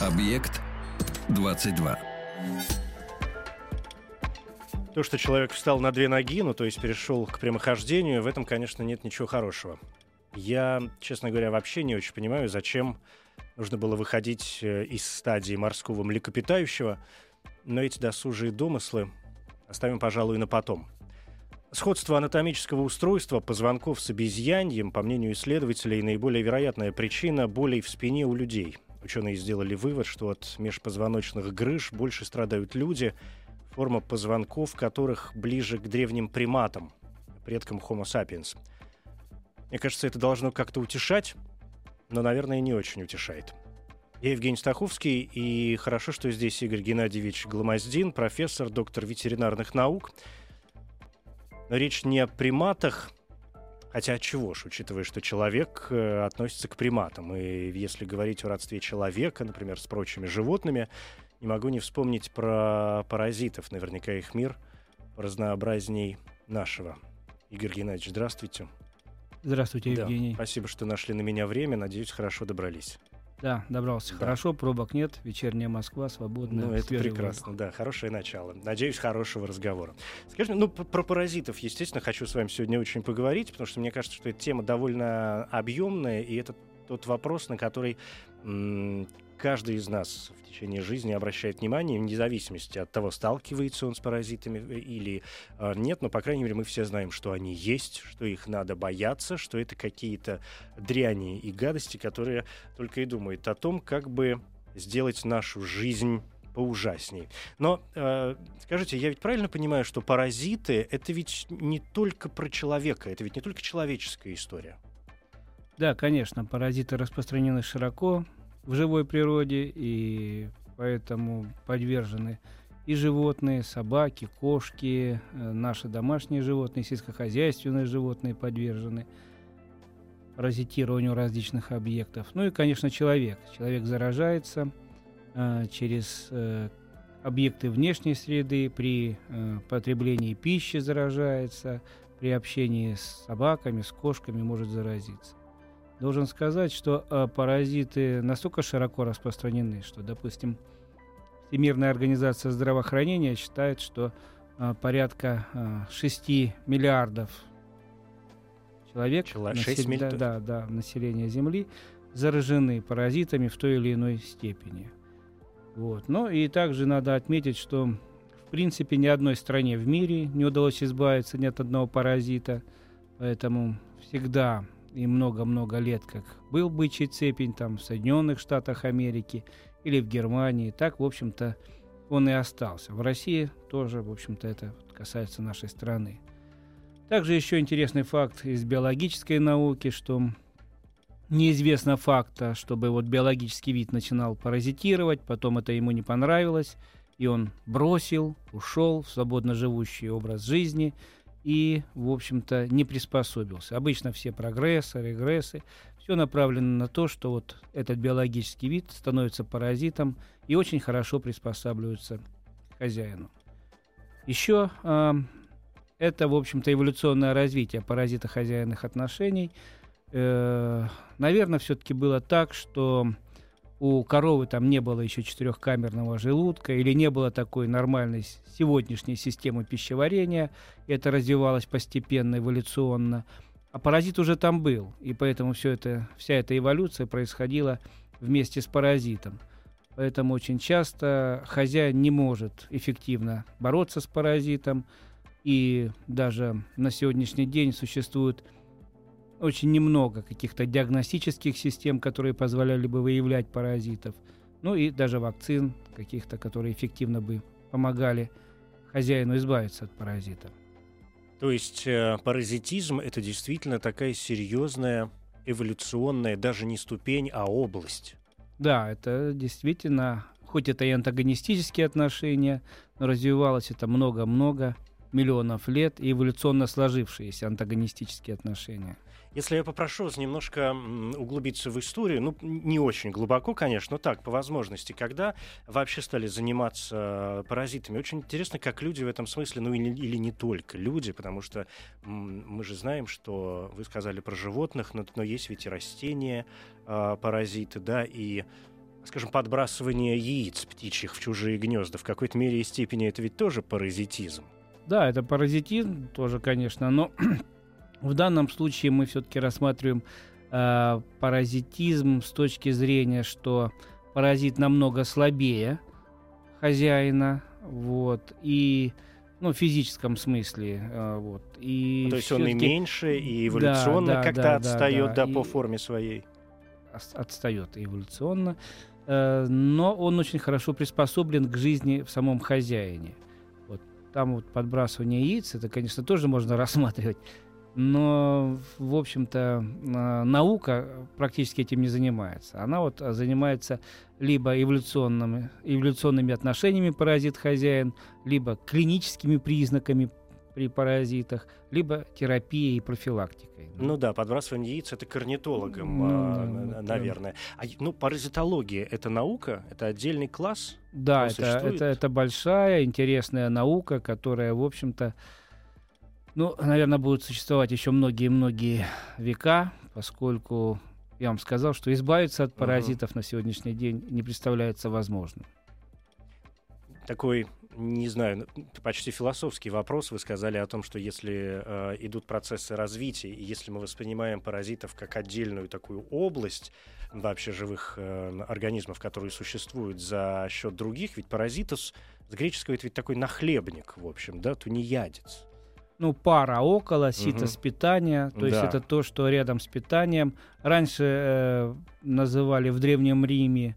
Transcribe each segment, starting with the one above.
Объект 22. То, что человек встал на две ноги, ну, то есть перешел к прямохождению, в этом, конечно, нет ничего хорошего. Я, честно говоря, вообще не очень понимаю, зачем нужно было выходить э, из стадии морского млекопитающего, но эти досужие домыслы оставим, пожалуй, на потом. Сходство анатомического устройства позвонков с обезьяньем, по мнению исследователей, наиболее вероятная причина болей в спине у людей. Ученые сделали вывод, что от межпозвоночных грыж больше страдают люди, форма позвонков которых ближе к древним приматам, предкам Homo sapiens. Мне кажется, это должно как-то утешать, но, наверное, не очень утешает. Я Евгений Стаховский, и хорошо, что здесь Игорь Геннадьевич Гломоздин, профессор, доктор ветеринарных наук – но речь не о приматах, хотя от чего ж, учитывая, что человек э, относится к приматам. И если говорить о родстве человека, например, с прочими животными, не могу не вспомнить про паразитов. Наверняка их мир разнообразней нашего. Игорь Геннадьевич, здравствуйте. Здравствуйте, Да, Евгений. спасибо, что нашли на меня время. Надеюсь, хорошо добрались. Да, добрался Да. хорошо, пробок нет, вечерняя Москва, свободная. Ну, это прекрасно, да, хорошее начало. Надеюсь, хорошего разговора. Скажи, ну, про паразитов, естественно, хочу с вами сегодня очень поговорить, потому что мне кажется, что эта тема довольно объемная, и это тот вопрос, на который каждый из нас в течение жизни обращает внимание, вне зависимости от того, сталкивается он с паразитами э, или э, нет, но, по крайней мере, мы все знаем, что они есть, что их надо бояться, что это какие-то дряни и гадости, которые только и думают о том, как бы сделать нашу жизнь поужасней. Но э, скажите, я ведь правильно понимаю, что паразиты это ведь не только про человека, это ведь не только человеческая история. Да, конечно, паразиты распространены широко в живой природе, и поэтому подвержены и животные, собаки, кошки, э, наши домашние животные, сельскохозяйственные животные подвержены паразитированию различных объектов. Ну и, конечно, человек. Человек заражается э, через э, объекты внешней среды, при э, потреблении пищи заражается, при общении с собаками, с кошками может заразиться. Должен сказать, что э, паразиты настолько широко распространены, что, допустим, Всемирная организация здравоохранения считает, что э, порядка э, 6 миллиардов человек, Чело- насел- 6 миль- да, да, да, населения Земли заражены паразитами в той или иной степени. Вот. Ну и также надо отметить, что в принципе ни одной стране в мире не удалось избавиться ни от одного паразита, поэтому всегда и много-много лет, как был бычий цепень там в Соединенных Штатах Америки или в Германии, так, в общем-то, он и остался. В России тоже, в общем-то, это касается нашей страны. Также еще интересный факт из биологической науки, что неизвестно факта, чтобы вот биологический вид начинал паразитировать, потом это ему не понравилось, и он бросил, ушел в свободно живущий образ жизни и, в общем-то, не приспособился. Обычно все прогрессы, регрессы, все направлено на то, что вот этот биологический вид становится паразитом и очень хорошо приспосабливается к хозяину. Еще а, это, в общем-то, эволюционное развитие паразитохозяйных отношений. Э, наверное, все-таки было так, что у коровы там не было еще четырехкамерного желудка или не было такой нормальной сегодняшней системы пищеварения. Это развивалось постепенно, эволюционно. А паразит уже там был, и поэтому все это, вся эта эволюция происходила вместе с паразитом. Поэтому очень часто хозяин не может эффективно бороться с паразитом, и даже на сегодняшний день существует очень немного каких-то диагностических систем, которые позволяли бы выявлять паразитов. Ну и даже вакцин каких-то, которые эффективно бы помогали хозяину избавиться от паразита. То есть э, паразитизм это действительно такая серьезная эволюционная, даже не ступень, а область. Да, это действительно, хоть это и антагонистические отношения, но развивалось это много-много миллионов лет и эволюционно сложившиеся антагонистические отношения. Если я попрошу вас немножко углубиться в историю, ну, не очень глубоко, конечно, но так, по возможности, когда вообще стали заниматься паразитами, очень интересно, как люди в этом смысле, ну, или, или не только люди, потому что мы же знаем, что вы сказали про животных, но, но есть ведь и растения, э, паразиты, да, и скажем, подбрасывание яиц птичьих в чужие гнезда, в какой-то мере и степени это ведь тоже паразитизм. Да, это паразитизм тоже, конечно, но в данном случае мы все-таки рассматриваем э, паразитизм с точки зрения, что паразит намного слабее хозяина, вот, и ну, в физическом смысле. Э, вот, и То есть он и меньше, и эволюционно да, да, как-то да, отстает да, да, по форме своей. Отстает эволюционно. Э, но он очень хорошо приспособлен к жизни в самом хозяине. Вот там вот подбрасывание яиц, это, конечно, тоже можно рассматривать но, в общем-то, а, наука практически этим не занимается. Она вот занимается либо эволюционными, эволюционными отношениями паразит-хозяин, либо клиническими признаками при паразитах, либо терапией и профилактикой. Ну да, подбрасывание яиц это корнитологом, ну, а, да, наверное. А, ну, паразитология это наука, это отдельный класс? Да, это, это, это большая, интересная наука, которая, в общем-то, ну, наверное, будет существовать еще многие-многие века, поскольку я вам сказал, что избавиться от паразитов угу. на сегодняшний день не представляется возможным. Такой, не знаю, почти философский вопрос. Вы сказали о том, что если э, идут процессы развития, и если мы воспринимаем паразитов как отдельную такую область вообще живых э, организмов, которые существуют за счет других, ведь паразитус с греческого это ведь такой нахлебник, в общем, да, тунеядец ну, пара около, ситос угу. питания, то да. есть это то, что рядом с питанием. Раньше э, называли в Древнем Риме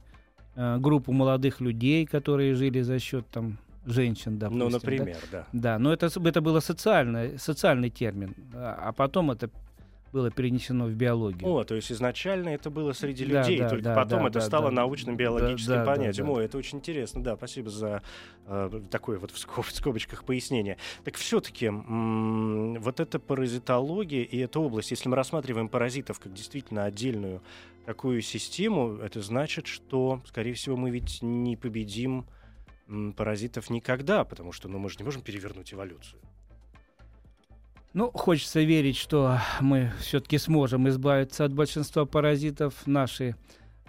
э, группу молодых людей, которые жили за счет там женщин, допустим. Ну, например, да. Да, да но это, это было социальный, социальный термин, а, а потом это было перенесено в биологию. О, то есть изначально это было среди людей, да, только да, потом да, это да, стало да, научным биологическим да, понятием. Да, да. О, это очень интересно. Да, спасибо за э, такое вот в, скоб, в скобочках пояснение. Так все-таки м- вот эта паразитология и эта область, если мы рассматриваем паразитов как действительно отдельную такую систему, это значит, что, скорее всего, мы ведь не победим паразитов никогда, потому что ну, мы же не можем перевернуть эволюцию. Ну, хочется верить, что мы все-таки сможем избавиться от большинства паразитов. Наши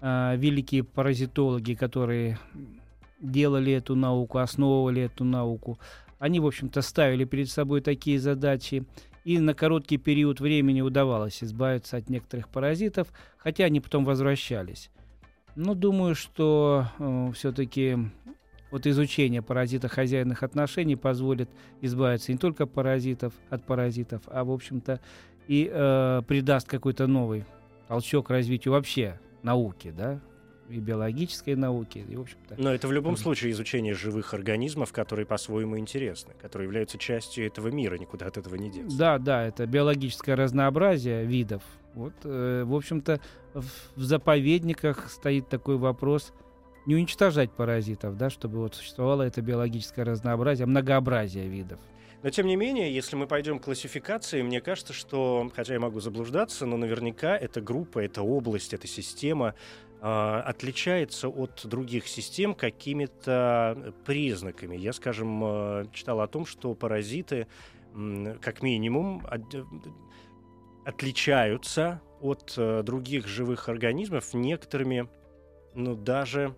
э, великие паразитологи, которые делали эту науку, основывали эту науку, они, в общем-то, ставили перед собой такие задачи. И на короткий период времени удавалось избавиться от некоторых паразитов, хотя они потом возвращались. Но думаю, что э, все-таки вот изучение паразитохозяйных отношений позволит избавиться не только паразитов, от паразитов, а, в общем-то, и э, придаст какой-то новый толчок развитию вообще науки, да, и биологической науки, и, в общем-то... Но это в любом случае изучение живых организмов, которые по-своему интересны, которые являются частью этого мира, никуда от этого не деться. Да, да, это биологическое разнообразие видов. Вот, э, в общем-то, в, в заповедниках стоит такой вопрос – не уничтожать паразитов, да, чтобы вот существовало это биологическое разнообразие, многообразие видов. Но тем не менее, если мы пойдем к классификации, мне кажется, что, хотя я могу заблуждаться, но наверняка эта группа, эта область, эта система э, отличается от других систем какими-то признаками. Я, скажем, э, читал о том, что паразиты, э, как минимум, от, отличаются от э, других живых организмов некоторыми, ну, даже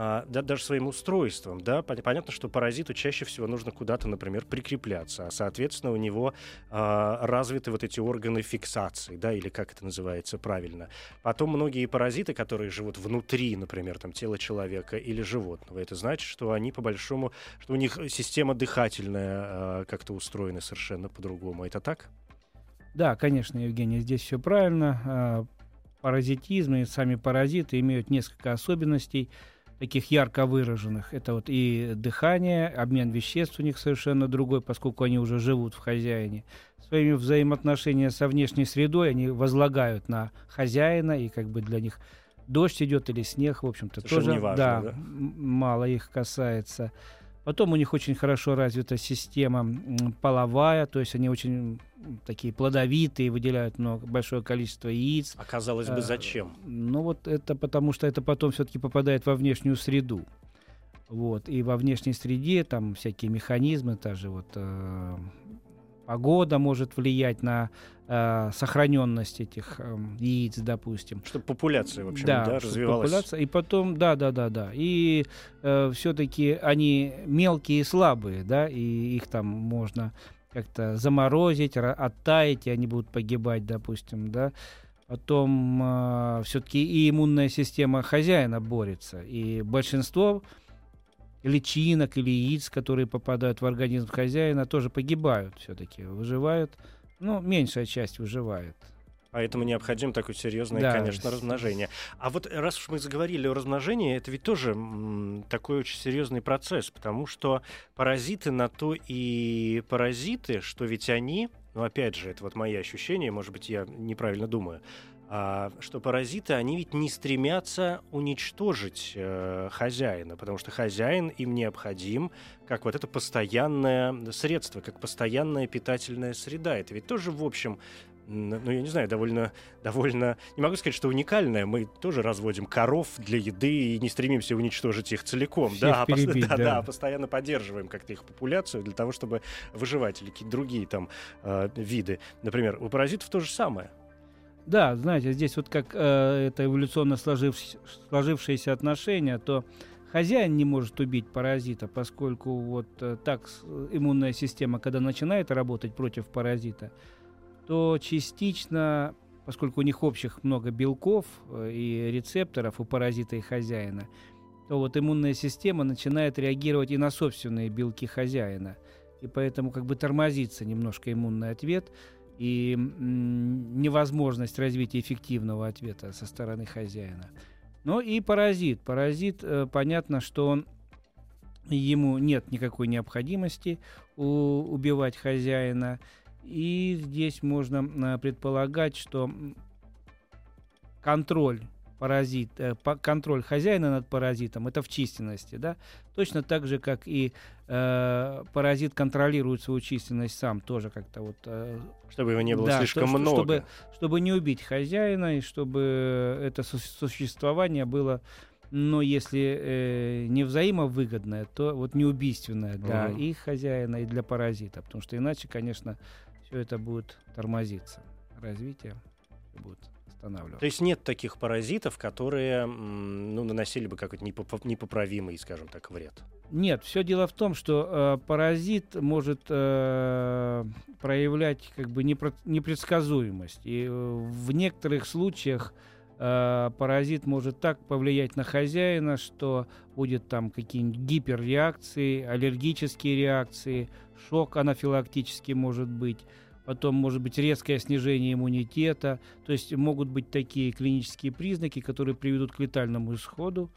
а, да, даже своим устройством, да, понятно, что паразиту чаще всего нужно куда-то, например, прикрепляться, а, соответственно, у него а, развиты вот эти органы фиксации, да, или как это называется правильно. Потом многие паразиты, которые живут внутри, например, там, тела человека или животного, это значит, что они, по большому, что у них система дыхательная а, как-то устроена совершенно по-другому. Это так? Да, конечно, Евгений, здесь все правильно. А, паразитизм и сами паразиты имеют несколько особенностей – таких ярко выраженных. Это вот и дыхание, обмен веществ у них совершенно другой, поскольку они уже живут в хозяине. Своими взаимоотношения со внешней средой они возлагают на хозяина, и как бы для них дождь идет или снег, в общем-то, тоже неважно, да, да? мало их касается. Потом у них очень хорошо развита система половая, то есть они очень такие плодовитые, выделяют много, большое количество яиц. А казалось бы, Э, зачем? Ну вот это потому, что это потом все-таки попадает во внешнюю среду. Вот. И во внешней среде там всякие механизмы, та же вот э, погода может влиять на э, сохраненность этих э, яиц, допустим. Чтобы популяция, в общем, да, да, развивалась. популяция. И потом, да, да, да, да. И все-таки они мелкие и слабые, да, и их там можно как-то заморозить, оттаять, и они будут погибать, допустим, да. Потом все-таки и иммунная система хозяина борется. И большинство личинок или яиц, которые попадают в организм хозяина, тоже погибают все-таки, выживают. Ну, меньшая часть выживает. Поэтому необходимо такое серьезное, Да, конечно, размножение. А вот раз уж мы заговорили о размножении, это ведь тоже м, такой очень серьезный процесс, потому что паразиты на то и паразиты, что ведь они, ну опять же, это вот мои ощущения, может быть, я неправильно думаю, а, что паразиты, они ведь не стремятся уничтожить э, хозяина, потому что хозяин им необходим как вот это постоянное средство, как постоянная питательная среда. Это ведь тоже, в общем, ну, я не знаю, довольно, довольно, не могу сказать, что уникальное. Мы тоже разводим коров для еды и не стремимся уничтожить их целиком. Всех да, а перебить, да, да. да, постоянно поддерживаем как-то их популяцию для того, чтобы выживать или какие-то другие там э, виды. Например, у паразитов то же самое. Да, знаете, здесь вот как э, это эволюционно сложивш- сложившиеся отношения, то хозяин не может убить паразита, поскольку вот э, так с- иммунная система, когда начинает работать против паразита, то частично, поскольку у них общих много белков э, и рецепторов у паразита и хозяина, то вот иммунная система начинает реагировать и на собственные белки хозяина. И поэтому как бы тормозится немножко иммунный ответ – и невозможность развития эффективного ответа со стороны хозяина. Ну и паразит. Паразит, э, понятно, что он ему нет никакой необходимости убивать хозяина. И здесь можно предполагать, что контроль паразит, э, по- контроль хозяина над паразитом это в численности, да, точно так же, как и э, паразит контролирует свою численность сам, тоже как-то вот э, Чтобы его не было да, слишком что- много. Чтобы, чтобы не убить хозяина и чтобы это су- существование было, ну, если э, не взаимовыгодное, то вот неубийственное для Мгм. и хозяина, и для паразита. Потому что иначе, конечно, все это будет тормозиться. Развитие будет останавливаться. То есть нет таких паразитов, которые ну, наносили бы какой-то непоп- непоправимый, скажем так, вред. Нет, все дело в том, что э, паразит может э, проявлять как бы непро- непредсказуемость. И э, в некоторых случаях э, паразит может так повлиять на хозяина, что будет там какие-нибудь гиперреакции, аллергические реакции, шок анафилактический может быть. Потом может быть резкое снижение иммунитета. То есть могут быть такие клинические признаки, которые приведут к летальному исходу.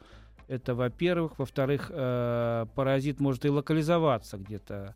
Это, во-первых. Во-вторых, э, паразит может и локализоваться где-то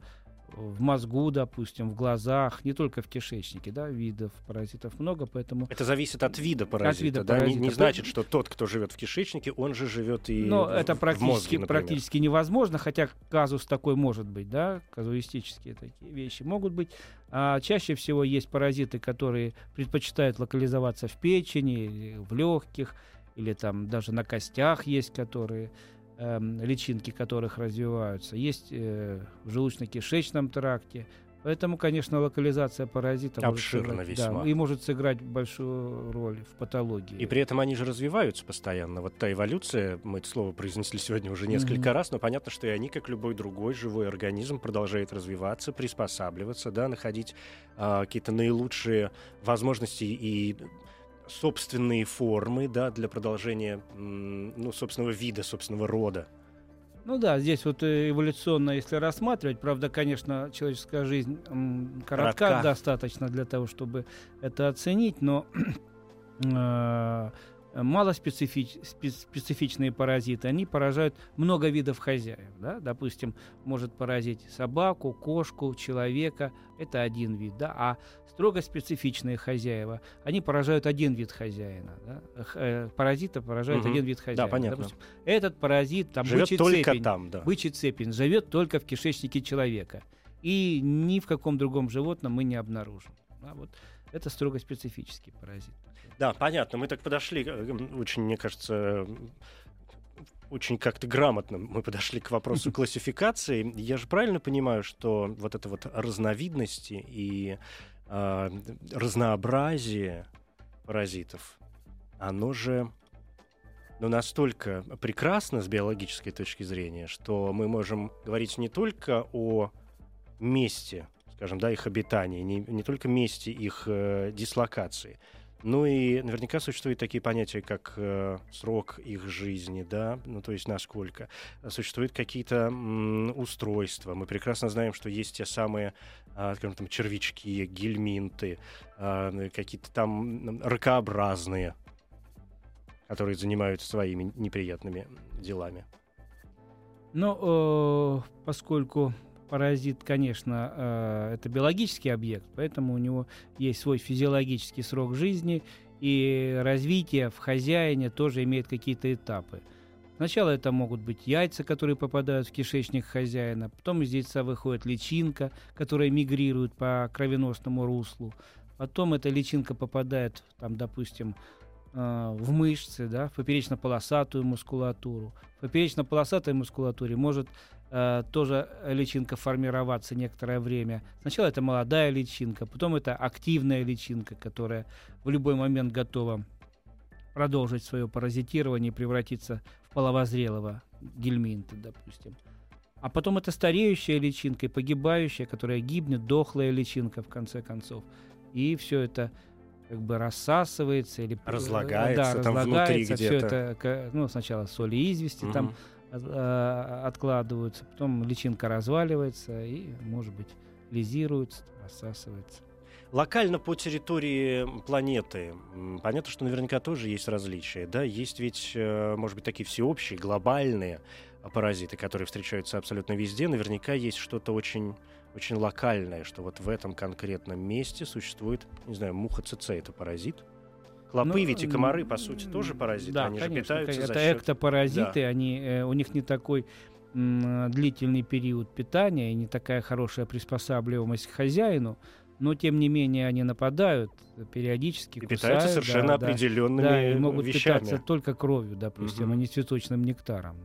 в мозгу, допустим, в глазах, не только в кишечнике, да, видов паразитов много, поэтому... Это зависит от вида паразита, вида да? Не- паразита. Не, значит, что тот, кто живет в кишечнике, он же живет и Но в- это в практически, мозге, например. практически невозможно, хотя казус такой может быть, да, казуистические такие вещи могут быть. А чаще всего есть паразиты, которые предпочитают локализоваться в печени, в легких, или там даже на костях есть, которые эм, личинки которых развиваются. Есть э, в желудочно-кишечном тракте. Поэтому, конечно, локализация паразита может Обширна сыграть- да, весьма. и может сыграть большую роль в патологии. И при этом они же развиваются постоянно. Вот та эволюция, мы это слово произнесли сегодня уже несколько Мгм. раз, но понятно, что и они, как любой другой живой организм, продолжают развиваться, приспосабливаться, да, находить а, какие-то наилучшие возможности и собственные формы, да, для продолжения, ну, собственного вида, собственного рода. Ну да, здесь вот э, эволюционно, если рассматривать, правда, конечно, человеческая жизнь коротка, Коротка. достаточно для того, чтобы это оценить, но малоспецифичные паразиты, они поражают много видов хозяев. Да? Допустим, может поразить собаку, кошку, человека. Это один вид. Да? А строго специфичные хозяева, они поражают один вид хозяина. Да? Э, паразита поражают угу. один вид хозяина. Да, понятно. Допустим, этот паразит, там, живет бычий только цепень, там, да. бычий цепень, живет только в кишечнике человека. И ни в каком другом животном мы не обнаружим. Да? Вот это строго специфический паразит. Да, понятно. Мы так подошли, э, очень, мне кажется, очень как-то грамотно мы подошли к вопросу классификации. Я же правильно понимаю, что вот это вот разновидности и э, разнообразие паразитов, оно же ну, настолько прекрасно с биологической точки зрения, что мы можем говорить не только о месте, скажем, да, их обитания, не, не только месте их э, дислокации, ну и наверняка существуют такие понятия, как э, срок их жизни, да, ну то есть насколько. Существуют какие-то устройства. Мы прекрасно знаем, что есть те самые, э, скажем, там, червячки, гельминты, э, какие-то там ракообразные, которые занимаются своими неприятными делами. Ну, э, поскольку паразит, конечно, э, это биологический объект, поэтому у него есть свой физиологический срок жизни, и развитие в хозяине тоже имеет какие-то этапы. Сначала это могут быть яйца, которые попадают в кишечник хозяина, потом из яйца выходит личинка, которая мигрирует по кровеносному руслу, потом эта личинка попадает, там, допустим, э, в мышцы, да, в поперечно-полосатую мускулатуру. В поперечно-полосатой мускулатуре может э, тоже личинка формироваться некоторое время. Сначала это молодая личинка, потом это активная личинка, которая в любой момент готова продолжить свое паразитирование и превратиться в половозрелого гельминта, допустим. А потом это стареющая личинка и погибающая, которая гибнет, дохлая личинка в конце концов. И все это как бы рассасывается или разлагается, да, там разлагается, внутри где-то. Все это, ну, сначала соли извести угу. там откладываются, потом личинка разваливается и, может быть, лизируется, рассасывается. Локально по территории планеты, понятно, что наверняка тоже есть различия, да, есть ведь, э, может быть, такие всеобщие, глобальные паразиты, которые встречаются абсолютно везде, наверняка есть что-то очень, очень локальное, что вот в этом конкретном месте существует, не знаю, муха ЦЦ, это паразит, Клопы ну, ведь и комары, по сути, тоже паразиты. Да, они конечно, же питаются это за счет... эктопаразиты, да. они, э, у них не такой м, длительный период питания и не такая хорошая приспосабливаемость к хозяину, но тем не менее они нападают периодически, и кусают, питаются совершенно да, определенными да, и могут вещами. питаться только кровью, допустим, угу. а не цветочным нектаром.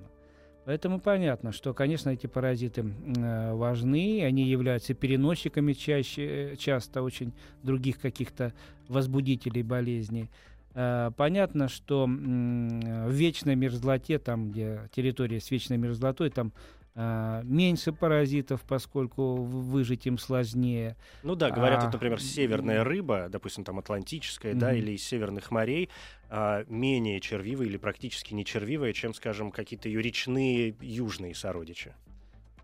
Поэтому понятно, что, конечно, эти паразиты э, важны, они являются переносчиками чаще, часто очень других каких-то возбудителей болезней. Э, понятно, что в вечной мерзлоте, там, где территория с вечной мерзлотой, там меньше паразитов, поскольку выжить им сложнее. Ну да, говорят, а, вот, например, северная рыба, допустим, там атлантическая, mm-hmm. да, или из северных морей, а, менее червивая или практически не червивая, чем, скажем, какие-то ее речные южные сородичи.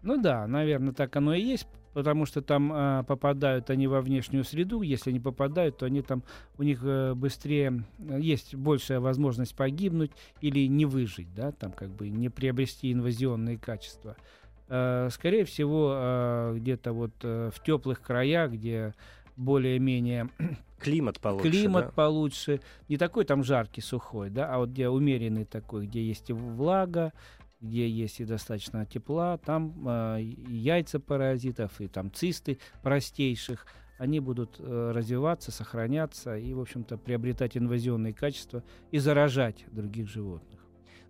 Ну да, наверное, так оно и есть, потому что там э, попадают они во внешнюю среду. Если не попадают, то они там у них э, быстрее э, есть большая возможность погибнуть или не выжить, да, там как бы не приобрести инвазионные качества. Э, скорее всего, э, где-то вот э, в теплых краях, где более-менее климат получше, климат да? получше, не такой там жаркий, сухой, да, а вот где умеренный такой, где есть влага, где есть и достаточно тепла, там э, яйца паразитов и там цисты простейших, они будут э, развиваться, сохраняться и, в общем-то, приобретать инвазионные качества и заражать других животных.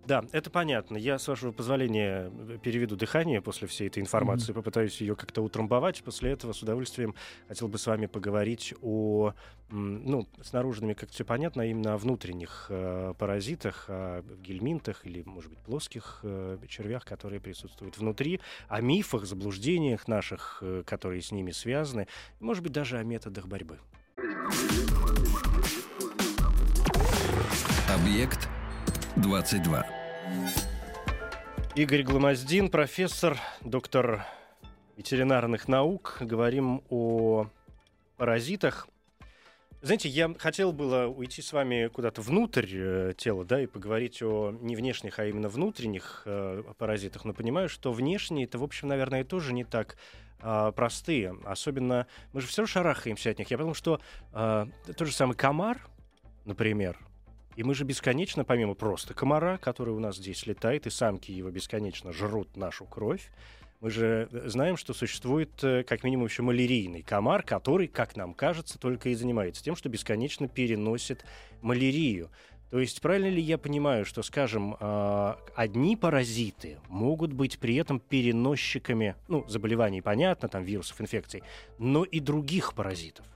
Да, это понятно. Я, с вашего позволения, переведу дыхание после всей этой информации, mm-hmm. попытаюсь ее как-то утрамбовать. После этого с удовольствием хотел бы с вами поговорить о, ну, с наружными как все понятно, а именно о внутренних э, паразитах, о гельминтах или, может быть, плоских э, червях, которые присутствуют внутри, о мифах, заблуждениях наших, э, которые с ними связаны, может быть, даже о методах борьбы. Объект 22. Игорь Гломоздин, профессор, доктор ветеринарных наук. Говорим о паразитах. Знаете, я хотел было уйти с вами куда-то внутрь э, тела, да, и поговорить о не внешних, а именно внутренних э, паразитах, но понимаю, что внешние это, в общем, наверное, тоже не так э, простые. Особенно мы же все шарахаемся от них. Я потому что э, тот же самый комар, например, и мы же бесконечно, помимо просто комара, который у нас здесь летает, и самки его бесконечно жрут нашу кровь, мы же знаем, что существует э, как минимум еще малярийный комар, который, как нам кажется, только и занимается тем, что бесконечно переносит малярию. То есть правильно ли я понимаю, что, скажем, а, одни паразиты могут быть при этом переносчиками, ну, заболеваний, понятно, там, вирусов, инфекций, но и других паразитов?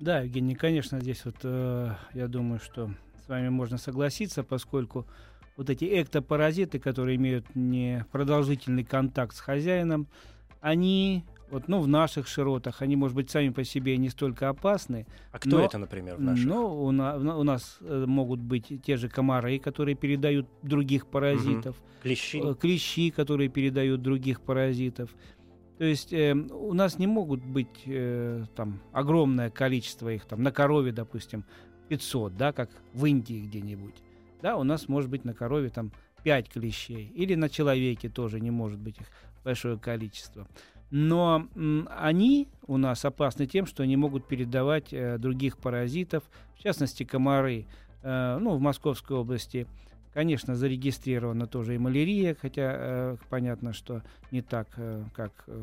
Да, Евгений, конечно, здесь вот э, я думаю, что с вами можно согласиться, поскольку вот эти эктопаразиты, которые имеют непродолжительный контакт с хозяином, они вот, ну, в наших широтах, они, может быть, сами по себе не столько опасны. А кто но, это, например, в наших? Ну, у, на, у нас э, могут быть те же комары, которые передают других паразитов. Угу. Клещи. Э, клещи, которые передают других паразитов. То есть э, у нас не могут быть э, там огромное количество их, там на корове, допустим, 500, да, как в Индии где-нибудь да, у нас может быть на корове там 5 клещей, или на человеке тоже не может быть их большое количество. Но м, они у нас опасны тем, что они могут передавать э, других паразитов, в частности комары. Э, ну, в Московской области, конечно, зарегистрирована тоже и малярия, хотя э, понятно, что не так, э, как э,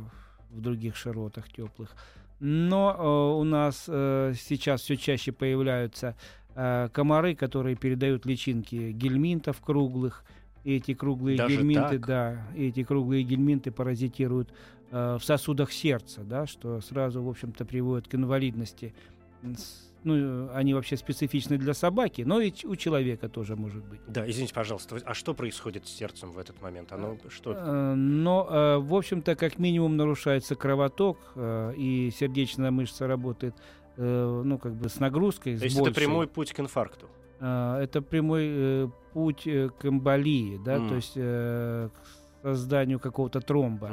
в других широтах теплых. Но э, у нас э, сейчас все чаще появляются э, комары, которые передают личинки гельминтов круглых. И эти круглые Даже гельминты, так? да, эти круглые гельминты паразитируют э, в сосудах сердца, да, что сразу, в общем-то, приводит к инвалидности. Ну, они вообще специфичны для собаки, но и у человека тоже может быть. Да, извините, пожалуйста, а что происходит с сердцем в этот момент? Оно что? Э, Но, э, в общем-то, как минимум нарушается кровоток, э, и сердечная мышца работает, э, ну, как бы с нагрузкой, То есть это прямой путь к инфаркту. А, это прямой э, путь э, к эмболии, да, М. то есть э, к созданию какого-то тромба.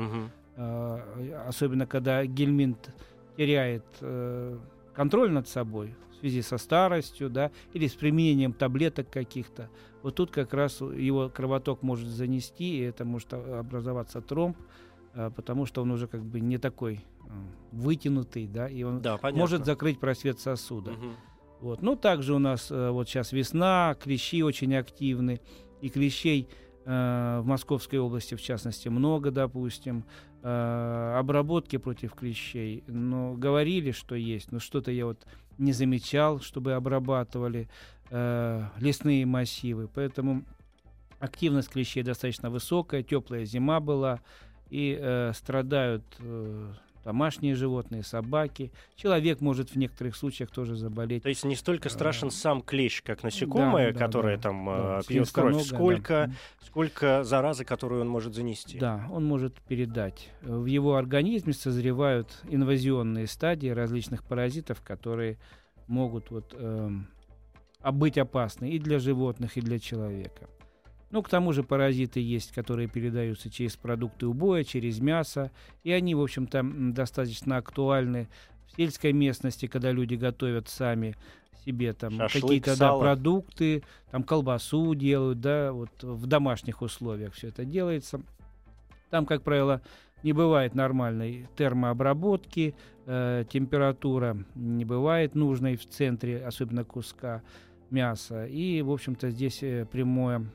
А, особенно когда гельминт теряет э, контроль над собой в связи со старостью, да, или с применением таблеток каких-то. Вот тут как раз его кровоток может занести, и это может образоваться тромб, а, потому что он уже как бы не такой э, вытянутый, да, и он Да, понятно. может закрыть просвет сосуда. Мгм. Вот. Ну, также у нас э, вот сейчас весна, клещи очень активны. И клещей э, в Московской области, в частности, много, допустим. Э, обработки против клещей. Но говорили, что есть, но что-то я вот не замечал, чтобы обрабатывали э, лесные массивы. Поэтому активность клещей достаточно высокая, теплая зима была, и э, страдают э, домашние животные, собаки. Человек может в некоторых случаях тоже заболеть. То есть не столько страшен Э, сам клещ, как насекомое, да, да, которое да, там да, э, пьет кровь, сколько, да. сколько заразы, которую он может занести. Да, он может передать. В его организме созревают инвазионные стадии различных паразитов, которые могут вот, эм, а быть опасны и для животных, и для человека. Ну, к тому же паразиты есть, которые передаются через продукты убоя, через мясо, и они, в общем-то, достаточно актуальны в сельской местности, когда люди готовят сами себе там какие-то да, продукты, там колбасу делают, да, вот в домашних условиях все это делается. Там, как правило, не бывает нормальной термообработки, э, температура не бывает нужной в центре, особенно куска мяса. И, в общем-то, здесь э, прямое,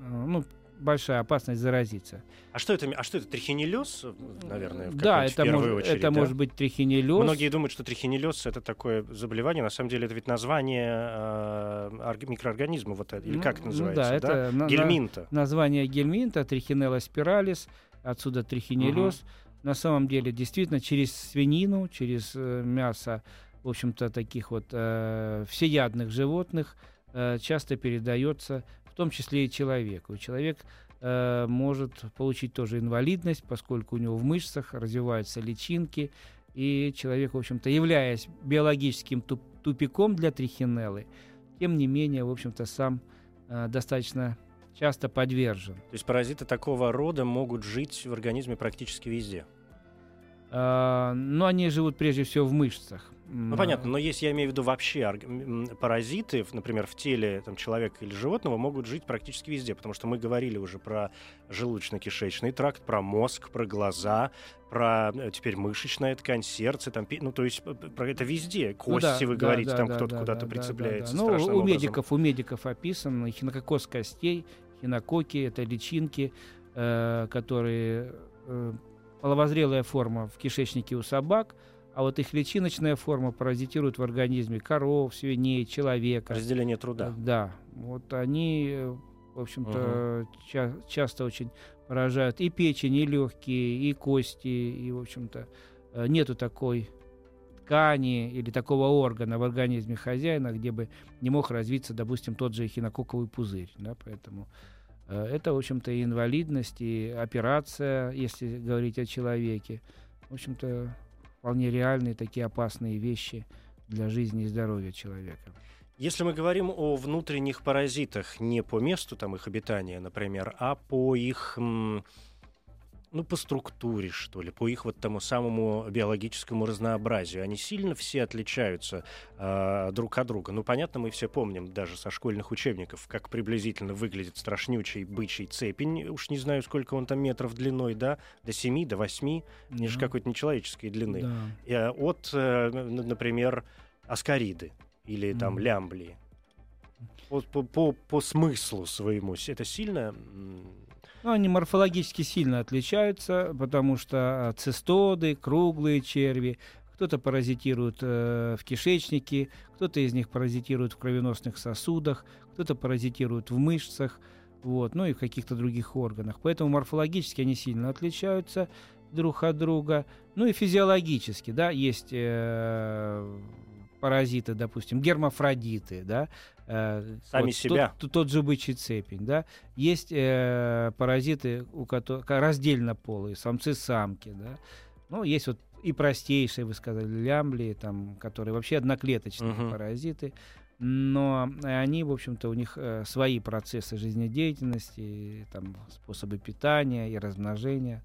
ну, большая опасность заразиться. А что это? А что это? Трихинеллез, наверное, в да, это, первую может, очередь, это да? может быть трихинеллез. Многие думают, что трихинеллез это такое заболевание. На самом деле это ведь название э, орг- микроорганизма, вот или Ну, как это ну называется? да, это на- на- Гельминта. название гельминта, трихинелла спиралис, отсюда трихинеллез. На самом деле, действительно, через свинину, через э, мясо, в общем-то, таких вот э, всеядных животных э, часто передается, в том числе и человеку. И человек э, может получить тоже инвалидность, поскольку у него в мышцах развиваются личинки, и человек, в общем-то, являясь биологическим туп- тупиком для трихинеллы, тем не менее, в общем-то, сам э, достаточно часто подвержен. То есть паразиты такого рода могут жить в организме практически везде. А, но они живут прежде всего в мышцах. Ну, понятно, но если я имею в виду вообще паразиты, например, в теле там, человека или животного, могут жить практически везде, потому что мы говорили уже про желудочно-кишечный тракт, про мозг, про глаза, про э, теперь мышечная ткань, сердце, там, ну, то есть про это везде. Кости, ну, да, вы да, говорите, да, там да, кто-то да, куда-то да, прицепляется. Да, да. Ну, у медиков, у медиков описано хинококоз костей, хинококи, это личинки, э, которые э, половозрелая форма в кишечнике у собак – а вот их личиночная форма паразитирует в организме коров, свиней, человека. Разделение труда. Э, да. Вот они, э, в общем-то, угу. ча- часто очень поражают и печень, и легкие, и кости, и, в общем-то, э, нету такой ткани или такого органа в организме хозяина, где бы не мог развиться, допустим, тот же хинококковый пузырь. Да, поэтому это, в общем-то, и инвалидность, и операция, если говорить о человеке. В общем-то, вполне реальные такие опасные вещи для жизни и здоровья человека. Если мы говорим о внутренних паразитах не по месту там их обитания, например, а по их ну, по структуре, что ли, по их вот тому самому биологическому разнообразию. Они сильно все отличаются э, друг от друга. Ну, понятно, мы все помним даже со школьных учебников, как приблизительно выглядит страшнючий бычий цепень. Уж не знаю, сколько он там метров длиной, да, до 7, до 8, да. ниже какой-то нечеловеческой длины. Да. Э, от, э, например, аскариды или там mm. лямблии. По, по, по, по смыслу своему это сильно ну, они морфологически сильно отличаются, потому что а, цистоды, круглые черви, кто-то паразитирует э, в кишечнике, кто-то из них паразитирует в кровеносных сосудах, кто-то паразитирует в мышцах, вот, ну и в каких-то других органах. Поэтому морфологически они сильно отличаются друг от друга. Ну и физиологически, да, есть э, паразиты, допустим, гермафродиты, да, э, Сами вот, себя. Тот, тот же бычий цепень, да. Есть э, паразиты, у которых раздельно полые, самцы-самки, да. Ну, есть вот и простейшие, вы сказали, лямбли, там, которые вообще одноклеточные угу. паразиты, но они, в общем-то, у них э, свои процессы жизнедеятельности, там, способы питания и размножения.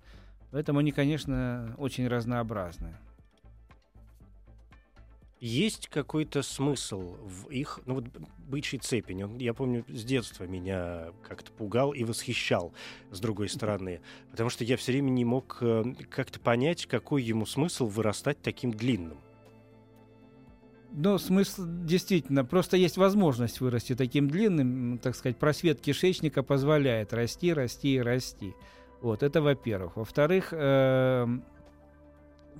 Поэтому они, конечно, очень разнообразны. Есть какой-то смысл в их, ну вот бычий цепень, я помню, с детства меня как-то пугал и восхищал, с другой стороны, потому что я все время не мог э, как-то понять, какой ему смысл вырастать таким длинным. Ну, смысл действительно, просто есть возможность вырасти таким длинным, так сказать, просвет кишечника позволяет расти, расти и расти. Вот, это во-первых. Во-вторых, э,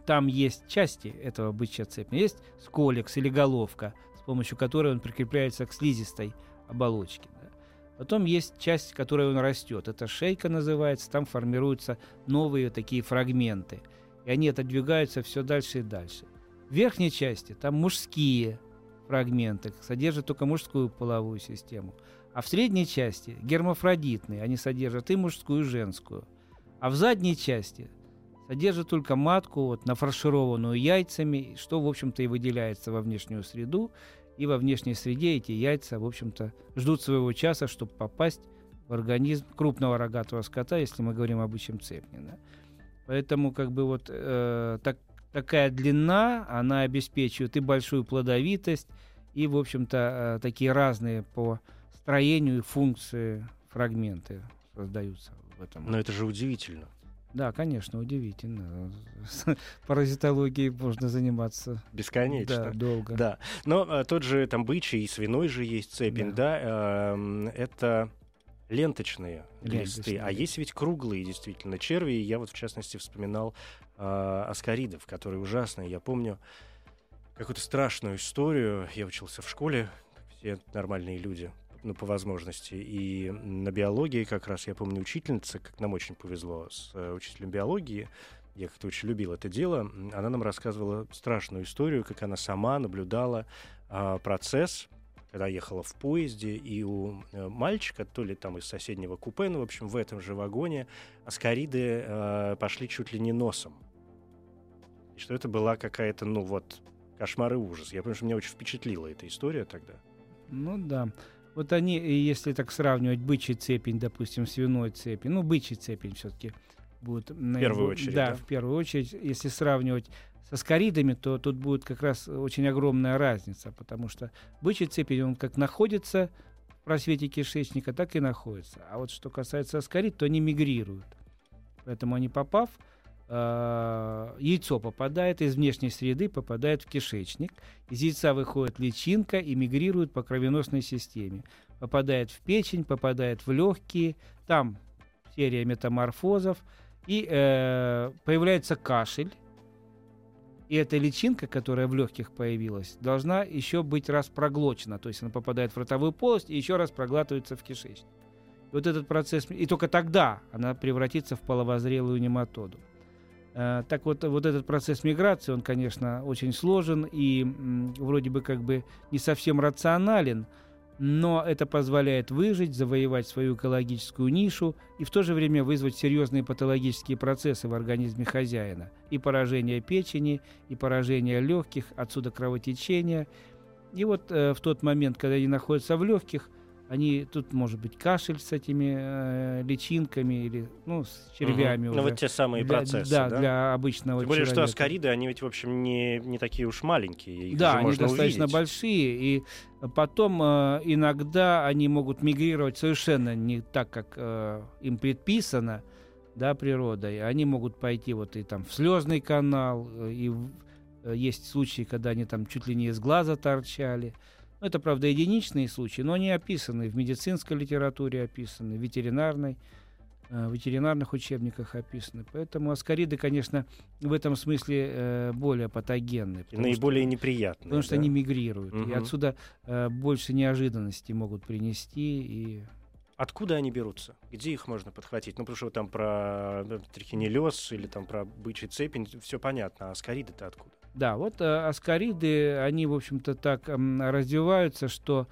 там есть части этого бычья цепи. Есть сколикс или головка, с помощью которой он прикрепляется к слизистой оболочке. Да. Потом есть часть, которой он растет. Это шейка называется, там формируются новые такие фрагменты. И они отодвигаются все дальше и дальше. В верхней части там мужские фрагменты, содержат только мужскую половую систему. А в средней части гермафродитные, они содержат и мужскую, и женскую. А в задней части содержит только матку, вот, нафаршированную яйцами, что, в общем-то, и выделяется во внешнюю среду. И во внешней среде эти яйца, в общем-то, ждут своего часа, чтобы попасть в организм крупного рогатого скота, если мы говорим об бычьем цепне. Да. Поэтому, как бы, вот э, так, такая длина, она обеспечивает и большую плодовитость, и, в общем-то, э, такие разные по строению и функции фрагменты создаются в этом. Но это же удивительно. Да, конечно, удивительно. Паразитологией можно заниматься бесконечно. Да, долго. Да. Но а, тот же там бычий и свиной же есть цепень, да, да э, это ленточные, ленточные листы, а есть ведь круглые действительно черви. И я вот в частности вспоминал э, аскаридов, которые ужасные. Я помню какую-то страшную историю. Я учился в школе, как все нормальные люди ну, по возможности. И на биологии как раз, я помню, учительница, как нам очень повезло с э, учителем биологии, я как-то очень любил это дело, она нам рассказывала страшную историю, как она сама наблюдала э, процесс, когда ехала в поезде, и у э, мальчика, то ли там из соседнего купе, ну, в общем, в этом же вагоне, аскариды э, пошли чуть ли не носом. И что это была какая-то, ну вот, кошмар и ужас. Я помню, что меня очень впечатлила эта история тогда. Ну да. Вот они, если так сравнивать бычий цепень, допустим, свиной цепень, ну, бычий цепень все-таки, будет... В первую очередь, да, да? в первую очередь. Если сравнивать со скоридами, то тут будет как раз очень огромная разница, потому что бычий цепень, он как находится в просвете кишечника, так и находится. А вот что касается аскарид, то они мигрируют. Поэтому они попав, э, яйцо попадает из внешней среды, попадает в кишечник. Из яйца выходит личинка и мигрирует по кровеносной системе. Попадает в печень, попадает в легкие. Там серия метаморфозов. И э, появляется кашель. И эта личинка, которая в легких появилась, должна еще быть раз проглочена. То есть она попадает в ротовую полость и еще раз проглатывается в кишечник. И вот этот процесс, и только тогда она превратится в половозрелую нематоду. Э, так вот, вот этот процесс миграции, он, конечно, очень сложен и вроде бы как бы не совсем рационален, но это позволяет выжить, завоевать свою экологическую нишу и в то же время вызвать серьезные патологические процессы в организме хозяина. И поражение печени, и поражение легких, отсюда кровотечение. И вот э, в тот момент, когда они находятся в легких, они тут может быть кашель с этими э, личинками или ну с червями Мгм. уже. Ну, вот те самые Для- процессы, да, да? для обычного Тем более, что человека. аскариды, они ведь, в общем, не, не такие уж маленькие. Их да, они достаточно увидеть. большие, и потом э, иногда они могут мигрировать совершенно не так, как э, им предписано, да, природой. Они могут пойти вот и там в слезный канал, э, и в- э, есть случаи, когда они там чуть ли не из глаза торчали. Это, правда, единичные случаи, но они описаны в медицинской литературе, описаны в ветеринарной, э, в ветеринарных учебниках описаны. Поэтому аскариды, конечно, в этом смысле э, более патогенны. И потому что- наиболее неприятные. Потому что да? они мигрируют. И Мгм. отсюда э, больше неожиданностей могут принести. И... Откуда они берутся? Где их можно подхватить? Ну, потому что там про трихинеллез или там про бычий цепень, все понятно. А аскариды-то откуда? Да, вот э, аскариды, они, в общем-то, так м, развиваются, что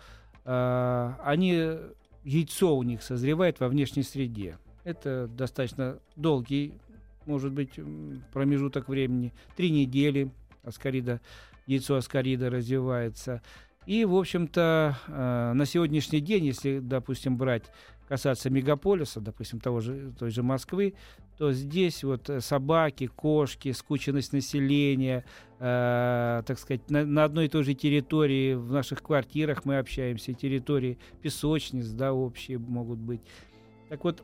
э, они, яйцо у них созревает во внешней среде. Это достаточно долгий, может быть, промежуток времени. Три недели аскарида, яйцо аскарида развивается. И, в общем-то, э, на сегодняшний день, если, допустим, брать касаться мегаполиса, допустим, того же, той же Москвы, то здесь вот э, собаки, кошки, скученность населения, э, так сказать, на, на одной и той же территории, в наших квартирах мы общаемся, территории песочниц, да, общие могут быть. Так вот,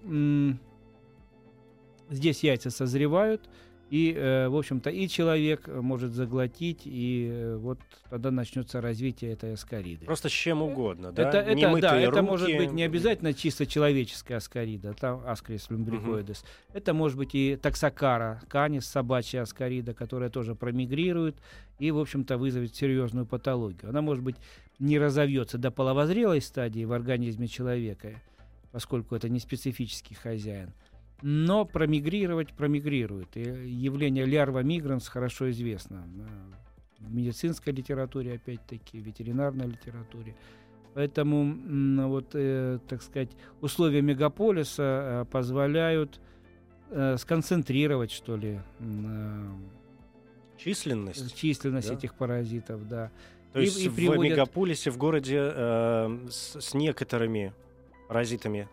здесь яйца созревают, и, э, в общем-то, и человек может заглотить, и э, вот тогда начнется развитие этой аскариды. Просто с чем угодно, да? Это, это, да, Немытые это может руки. быть не обязательно чисто человеческая аскарида, там аскарис lumbricoides. Это может быть и таксокара, канис, собачья аскарида, которая тоже промигрирует и, в общем-то, вызовет серьезную патологию. Она, может быть, не разовьется до половозрелой стадии в организме человека, поскольку это не специфический хозяин. Но промигрировать промигрирует. И явление лярва мигранс хорошо известно в медицинской литературе, опять-таки, в ветеринарной литературе. Поэтому, вот, э, так сказать, условия мегаполиса э, позволяют э, сконцентрировать, что ли, э, Численность. численность да? этих паразитов, да. То и- есть и в приводят- мегаполисе, в городе э, с, с некоторыми паразитами,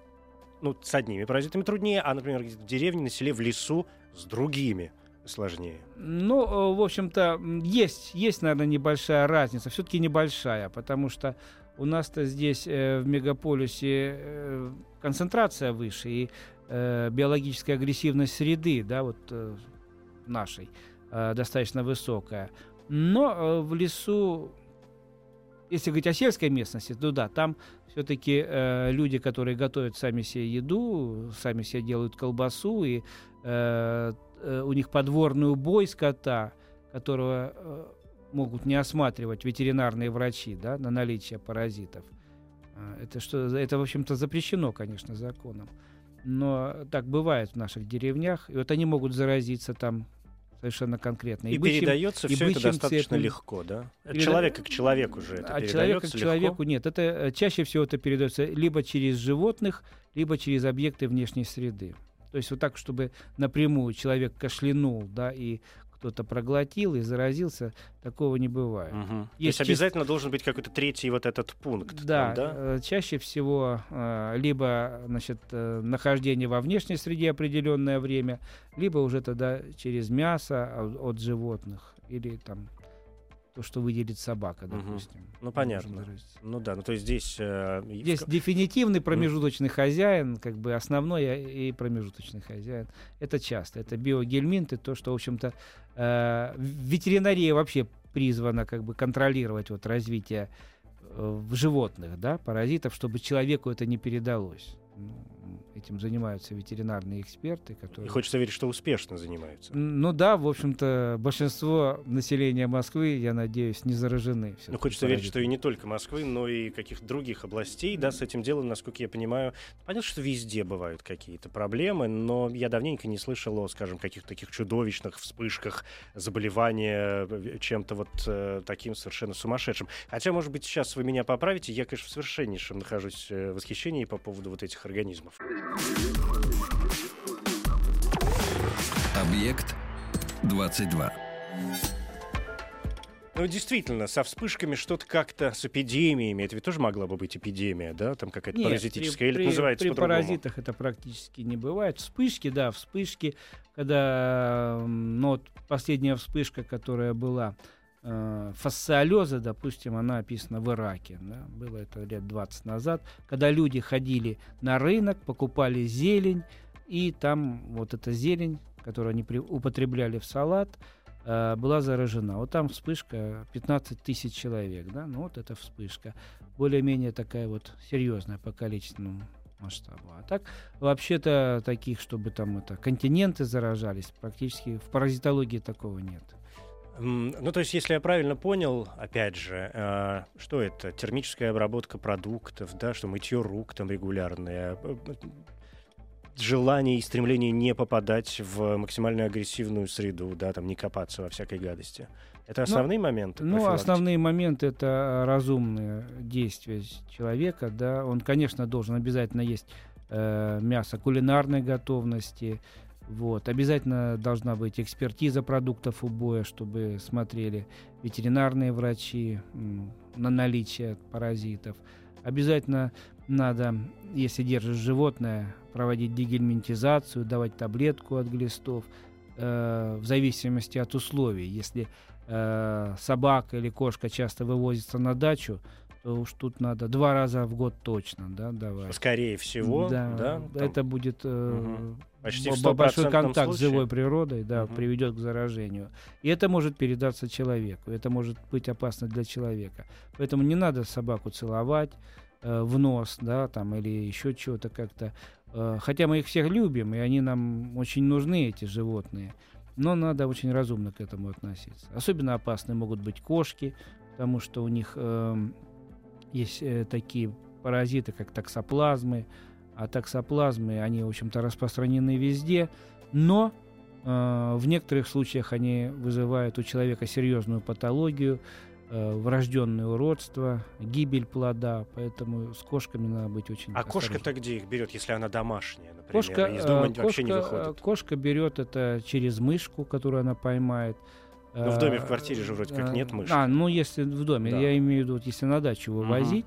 ну, с одними паразитами труднее, а, например, в деревне, на селе, в лесу с другими сложнее. Ну, э, в общем-то, есть, есть, наверное, небольшая разница. Все-таки небольшая, потому что у нас-то здесь э, в мегаполисе э, концентрация выше и биологическая агрессивность среды, да, вот нашей, достаточно высокая. Но в лесу, если говорить о сельской местности, то да, там все-таки э, люди, которые готовят сами себе еду, сами себе делают колбасу, и э, э, у них подворный убой скота, которого э, могут не осматривать ветеринарные врачи да, на наличие паразитов. А, Это, что, это, в общем-то, запрещено, конечно, законом. Но так бывает в наших деревнях. И вот они могут заразиться там совершенно конкретно. И, бычьим- передается и все это достаточно цепью. легко, да? От Переда- человека к человеку же это От передается человека к легко? человеку нет. Это э, чаще всего это передается либо через животных, либо через объекты внешней среды. То есть вот так, чтобы напрямую человек кашлянул, да, и кто-то проглотил и заразился, такого не бывает. Мгм. То Есть есть обязательно должен быть какой-то третий вот этот пункт. там, Да, да? э, чаще всего э, либо значит, э, нахождение во внешней среде определенное время, либо уже тогда через мясо от животных или там то, что выделит собака, допустим. Ну, может понятно. Ну да, ну то есть здесь... э, в Здесь ка- дефинитивный промежуточный хозяин, как бы основной а, и промежуточный хозяин. Это часто. Это биогельминты, то, что, в общем-то, э, в- ветеринария вообще призвана как бы контролировать вот развитие э, в животных, да, паразитов, чтобы человеку это не передалось. Ну, этим занимаются ветеринарные эксперты, И которые... хочется верить, что успешно занимаются. Ну да, в общем-то, большинство населения Москвы, я надеюсь, не заражены. Ну, хочется верить, что и не только Москвы, но и каких-то других областей, да, с этим делом, насколько я понимаю. Понятно, что везде бывают какие-то проблемы, но я давненько не слышал о, скажем, каких-то таких чудовищных вспышках заболевания э, чем-то вот э, таким совершенно сумасшедшим. Хотя, может быть, сейчас вы меня поправите, я, конечно, в совершеннейшем нахожусь э, восхищении по поводу вот этих организмов. Объект 22. Ну, действительно, со вспышками что-то как-то с эпидемиями. Это ведь тоже могла бы быть эпидемия, да? Там какая-то Нет, паразитическая. Или при, это называется при по-другому? паразитах это практически не бывает. Вспышки, да, вспышки, когда, ну, вот последняя вспышка, которая была фасциолеза, допустим, она описана в Ираке. да, было это лет 20 назад, когда люди ходили на рынок, покупали зелень, и там вот эта зелень, которую они при- употребляли в салат, э, была заражена. Вот там вспышка 15 тысяч человек, да, ну вот это вспышка. Более-менее такая вот серьезная по количественному масштабу. А так, вообще-то, таких, чтобы там это континенты заражались, практически в паразитологии такого нет. Ну, то есть, если я правильно понял, опять же, э, что это? Термическая обработка продуктов, да, что мытье рук там регулярное, э, э, желание и стремление не попадать в максимально агрессивную среду, да, там не копаться во всякой гадости. Это основные моменты? Ну, основные моменты это разумные действия человека, да. Он, конечно, должен обязательно есть э, мясо кулинарной готовности. Вот. Обязательно должна быть экспертиза продуктов убоя, чтобы смотрели ветеринарные врачи на наличие паразитов. Обязательно надо, если держишь животное, проводить дегельминтизацию, давать таблетку от глистов, э, в зависимости от условий. Если э, собака или кошка часто вывозится на дачу, то уж тут надо два раза в год точно да, давать. Скорее всего, да, да, там это будет э, почти в б- большой 100% контакт с случае. живой природой, да, Мгм. приведет к заражению. И это может передаться человеку, это может быть опасно для человека. Поэтому не надо собаку целовать э, в нос, да, там, или еще чего-то как-то. Э, хотя мы их всех любим, и они нам очень нужны, эти животные. Но надо очень разумно к этому относиться. Особенно опасны могут быть кошки, потому что у них эм, есть э, такие паразиты, как таксоплазмы. А таксоплазмы, они, в общем-то, распространены везде, но э, в некоторых случаях они вызывают у человека серьезную патологию, э, врожденное уродство, гибель плода, поэтому с кошками надо быть очень А кошка-то где их берет, если она домашняя, например? Кошка, Из дома э, вообще кошка, не э, выходит. кошка берет это через мышку, которую она поймает. Но Ну, в доме, в Э, квартире же вроде как э, нет мышки. А, ну если в доме, Да. я имею в виду, вот если на дачу вывозить,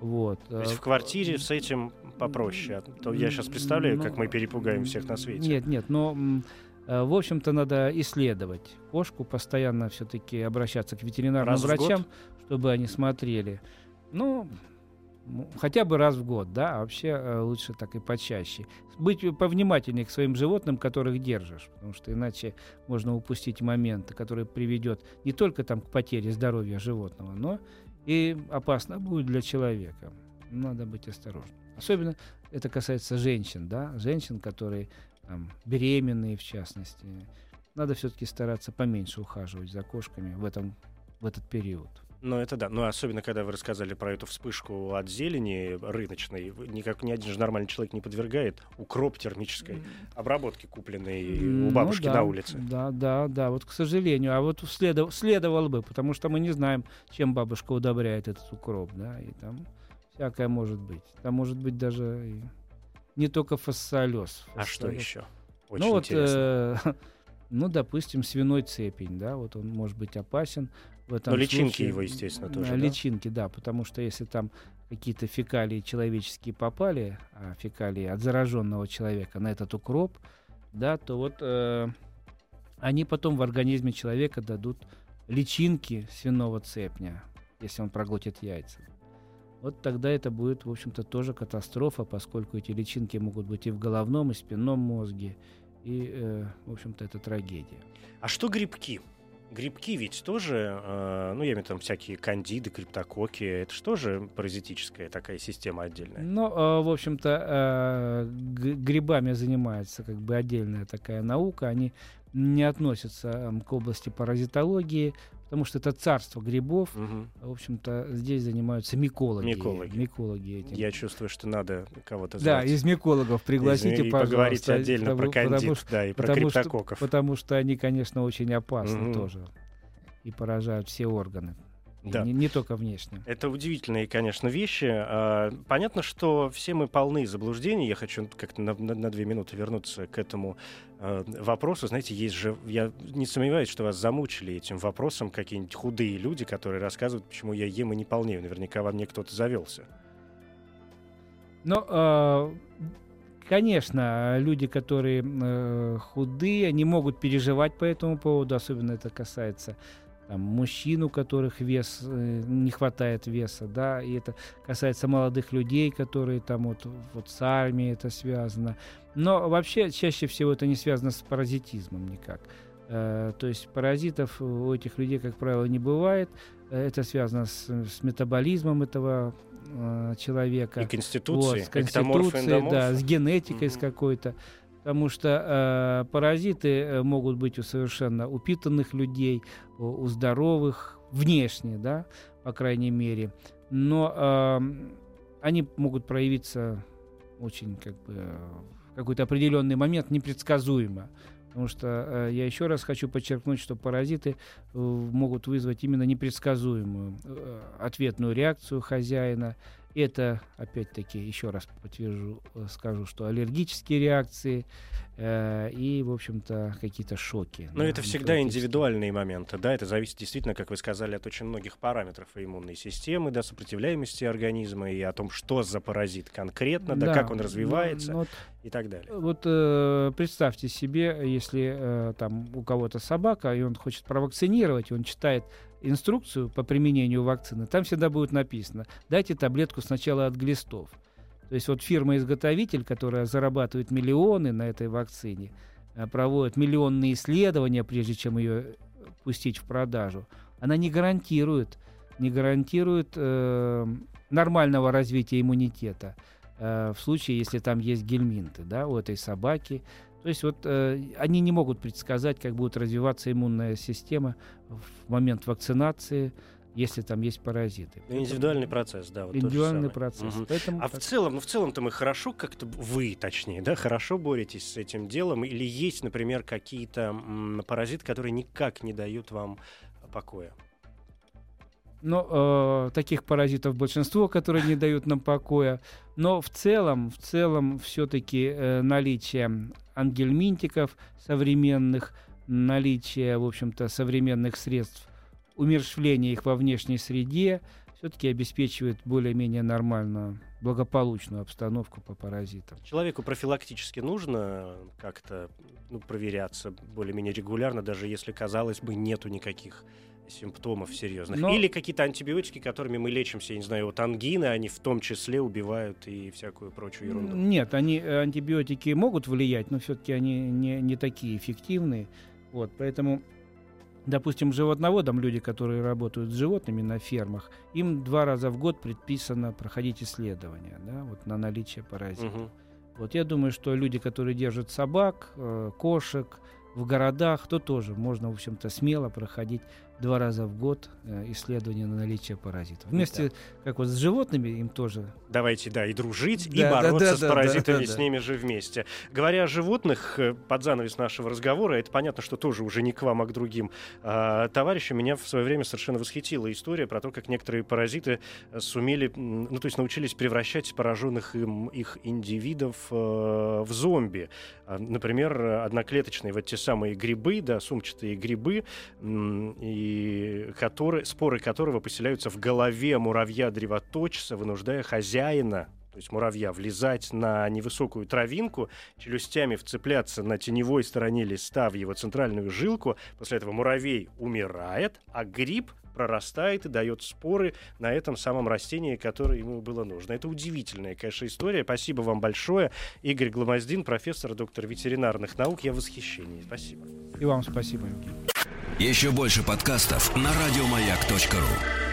вот. То есть э, в квартире с этим попроще. А то я сейчас представляю, как мы перепугаем всех на свете. Нет, нет, но в общем-то надо исследовать кошку, постоянно все-таки обращаться к ветеринарным Раз врачам, чтобы они смотрели. Ну, хотя бы раз в год, да, а вообще э, лучше так и почаще. Быть повнимательнее к своим животным, которых держишь, потому что иначе можно упустить моменты, который приведет не только там к потере здоровья животного, но и опасно будет для человека. Надо быть осторожным. Особенно это касается женщин, да, женщин, которые там, беременные в частности. Надо все-таки стараться поменьше ухаживать за кошками в этом в этот период. Ну, это да. Ну, особенно, когда вы рассказали про эту вспышку от зелени рыночной. Никак ни один же нормальный человек не подвергает укроп термической обработки, купленной у Ну бабушки да, на улице. Да, да, да, вот к сожалению. А вот следов- следовало бы, потому что мы не знаем, чем бабушка удобряет этот укроп, да, и там всякое может быть. Там может быть даже и не только фассолез. А что еще? Очень ну вот интересно. э, Ну, допустим, свиной цепень, да, вот он может быть опасен. В этом Но личинки случае, его, естественно, тоже, а, да? Личинки, да, потому что если там какие-то фекалии человеческие попали, а фекалии от зараженного человека на этот укроп, да, то вот э, они потом в организме человека дадут личинки свиного цепня, если он проглотит яйца. Вот тогда это будет, в общем-то, тоже катастрофа, поскольку эти личинки могут быть и в головном, и спинном мозге, и, э, в общем-то, это трагедия. А что грибки? Грибки ведь тоже, э, ну, я имею в виду там всякие кандиды, криптококи, это же тоже паразитическая такая система отдельная. Но, э, в общем-то, э, грибами занимается как бы отдельная такая наука. Они не относятся м, к области паразитологии, потому что это царство грибов. Мгм. В общем-то, здесь занимаются микологи. Микологи. Микологи этим. Я чувствую, что надо кого-то Да, звать. из микологов пригласите, и пожалуйста. поговорите отдельно потому- про кандид, потому что- да, и про потому что- криптококков. Потому что они, конечно, очень опасны Мгм. тоже. И поражают все органы. И Да. Не, не только внешне. Это удивительные, конечно, вещи. А, Понятно, что все мы полны заблуждений. Я хочу как-то на, на- на две минуты вернуться к этому вопросу. Знаете, есть же, я не сомневаюсь, что вас замучили этим вопросом какие-нибудь худые люди, которые рассказывают, почему я ем и не полнею. Наверняка во мне кто-то завелся. Но, э, конечно, люди, которые э, худые, они могут переживать по этому поводу, особенно это касается там, мужчин, у которых вес э, не хватает веса, да, и это касается молодых людей, которые там вот, вот с армией это связано. Но вообще чаще всего это не связано с паразитизмом никак. Э, то есть паразитов у этих людей, как правило, не бывает. Э, Это связано с, с метаболизмом этого э, человека. И конституции, Вот, с конституцией, да, с генетикой с Мгм. какой-то. Потому что э, паразиты э, могут быть у совершенно упитанных людей, у, у здоровых, внешне, да, по крайней мере. Но э, они могут проявиться очень как бы в какой-то определенный момент непредсказуемо. Потому что э, я еще раз хочу подчеркнуть, что паразиты э, могут вызвать именно непредсказуемую э, ответную реакцию хозяина. Это, опять-таки, еще раз подтвержу, э, скажу, что аллергические реакции э, и, в общем-то, какие-то шоки. Но да, это всегда индивидуальные моменты, да, это зависит действительно, как вы сказали, от очень многих параметров и иммунной системы, да, сопротивляемости организма и о том, что за паразит конкретно, да, как он ну, развивается ну, вот и так далее. Вот э, представьте себе, если э, там у кого-то собака, и он хочет провакцинировать, и он читает инструкцию по применению вакцины, там всегда будет написано, дайте таблетку сначала от глистов. То есть вот фирма-изготовитель, которая зарабатывает миллионы на этой вакцине, э, проводит миллионные исследования, прежде чем ее пустить в продажу, она не гарантирует, не гарантирует э, нормального развития иммунитета э, в случае, если там есть гельминты, да, у этой собаки. То есть вот э, они не могут предсказать, как будет развиваться иммунная система в момент вакцинации, если там есть паразиты. Ну, Индивидуальный процесс, да. Вот Индивидуальный процесс. Мгм. Поэтому А в целом, ну в целом-то мы хорошо как-то, вы точнее, да, хорошо боретесь с этим делом? Или есть, например, какие-то паразиты, которые никак не дают вам покоя? Но э, таких паразитов большинство, которые не дают нам покоя. Но в целом, в целом, все-таки э, наличие ангельминтиков современных, наличие, в общем-то, современных средств умерщвления их во внешней среде все-таки обеспечивает более-менее нормальную, благополучную обстановку по паразитам. Человеку профилактически нужно как-то ну, проверяться более-менее регулярно, даже если, казалось бы, нету никаких симптомов серьезных. Но- Или какие-то антибиотики, которыми мы лечимся, я не знаю, от ангины, они в том числе убивают и всякую прочую ерунду. Нет, они, э, антибиотики могут влиять, но все-таки они не, не такие эффективные. Вот, поэтому, допустим, животноводам, люди, которые работают с животными на фермах, им два раза в год предписано проходить исследования да, вот, на наличие паразитов. Мгм. Вот я думаю, что люди, которые держат собак, э, кошек в городах, то тоже можно, в общем-то, смело проходить два раза в год э, исследования на наличие паразитов. Вместе, да. как вот с животными, им тоже. Давайте, да, и дружить, да, и бороться да, да, с да, паразитами да, да, с ними же вместе. Говоря о животных, э, под занавес нашего разговора, это понятно, что тоже уже не к вам, а к другим а, товарищам, меня в свое время совершенно восхитила история про то, как некоторые паразиты сумели, ну, то есть научились превращать пораженных им их индивидов э, в зомби. А, например, одноклеточные вот те самые грибы, да, сумчатые грибы, и споры которого поселяются в голове муравья-древоточца, вынуждая хозяина то есть муравья, влезать на невысокую травинку, челюстями вцепляться на теневой стороне листа в его центральную жилку. После этого муравей умирает, а гриб прорастает и дает споры на этом самом растении, которое ему было нужно. Это удивительная, конечно, история. Спасибо вам большое. Игорь Гломоздин, профессор, доктор ветеринарных наук. Я в восхищении. Спасибо. И вам спасибо, Евгений. Еще больше подкастов на радиомаяк.ру